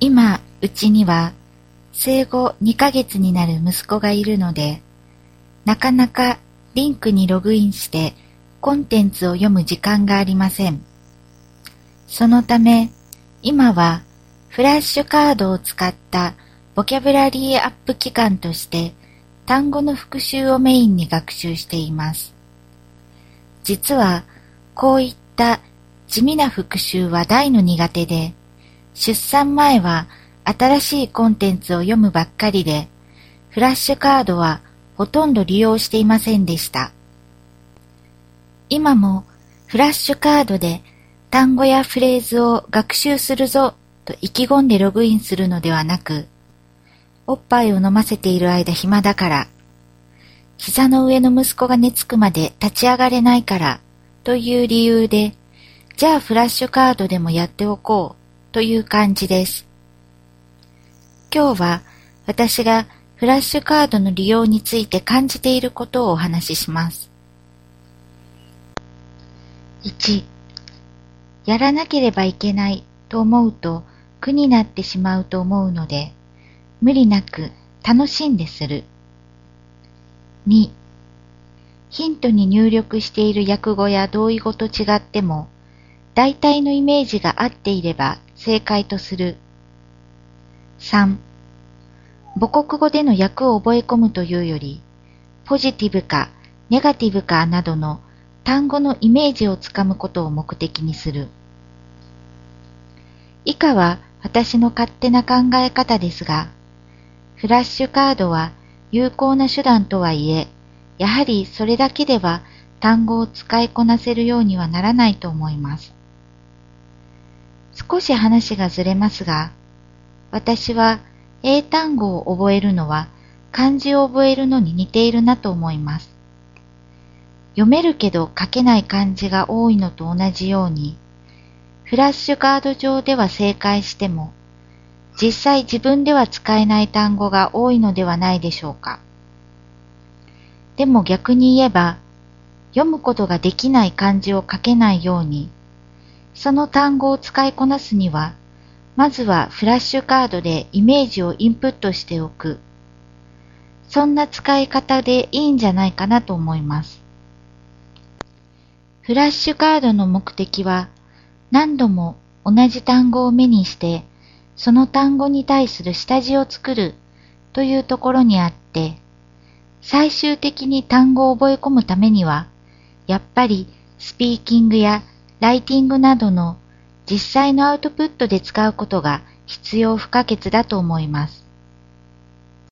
今、うちには生後2ヶ月になる息子がいるので、なかなかリンクにログインしてコンテンツを読む時間がありません。そのため、今はフラッシュカードを使ったボキャブラリーアップ期間として単語の復習をメインに学習しています。実はこういった地味な復習は大の苦手で、出産前は新しいコンテンツを読むばっかりで、フラッシュカードはほとんど利用していませんでした。今もフラッシュカードで単語やフレーズを学習するぞと意気込んでログインするのではなく、おっぱいを飲ませている間暇だから、膝の上の息子が寝つくまで立ち上がれないからという理由で、じゃあフラッシュカードでもやっておこうという感じです。今日は私がフラッシュカードの利用について感じていることをお話しします。1、やらなければいけないと思うと苦になってしまうと思うので、無理なく楽しんでする。2、ヒントに入力している訳語や同意語と違っても、大体のイメージが合っていれば正解とする。3母国語での訳を覚え込むというより、ポジティブかネガティブかなどの単語のイメージをつかむことを目的にする。以下は私の勝手な考え方ですが、フラッシュカードは有効な手段とはいえ、やはりそれだけでは単語を使いこなせるようにはならないと思います。少し話がずれますが、私は英単語を覚えるのは漢字を覚えるのに似ているなと思います。読めるけど書けない漢字が多いのと同じように、フラッシュカード上では正解しても、実際自分では使えない単語が多いのではないでしょうか。でも逆に言えば、読むことができない漢字を書けないように、その単語を使いこなすには、まずはフラッシュカードでイメージをインプットしておく。そんな使い方でいいんじゃないかなと思います。フラッシュカードの目的は何度も同じ単語を目にしてその単語に対する下地を作るというところにあって最終的に単語を覚え込むためにはやっぱりスピーキングやライティングなどの実際のアウトプットで使うことが必要不可欠だと思います。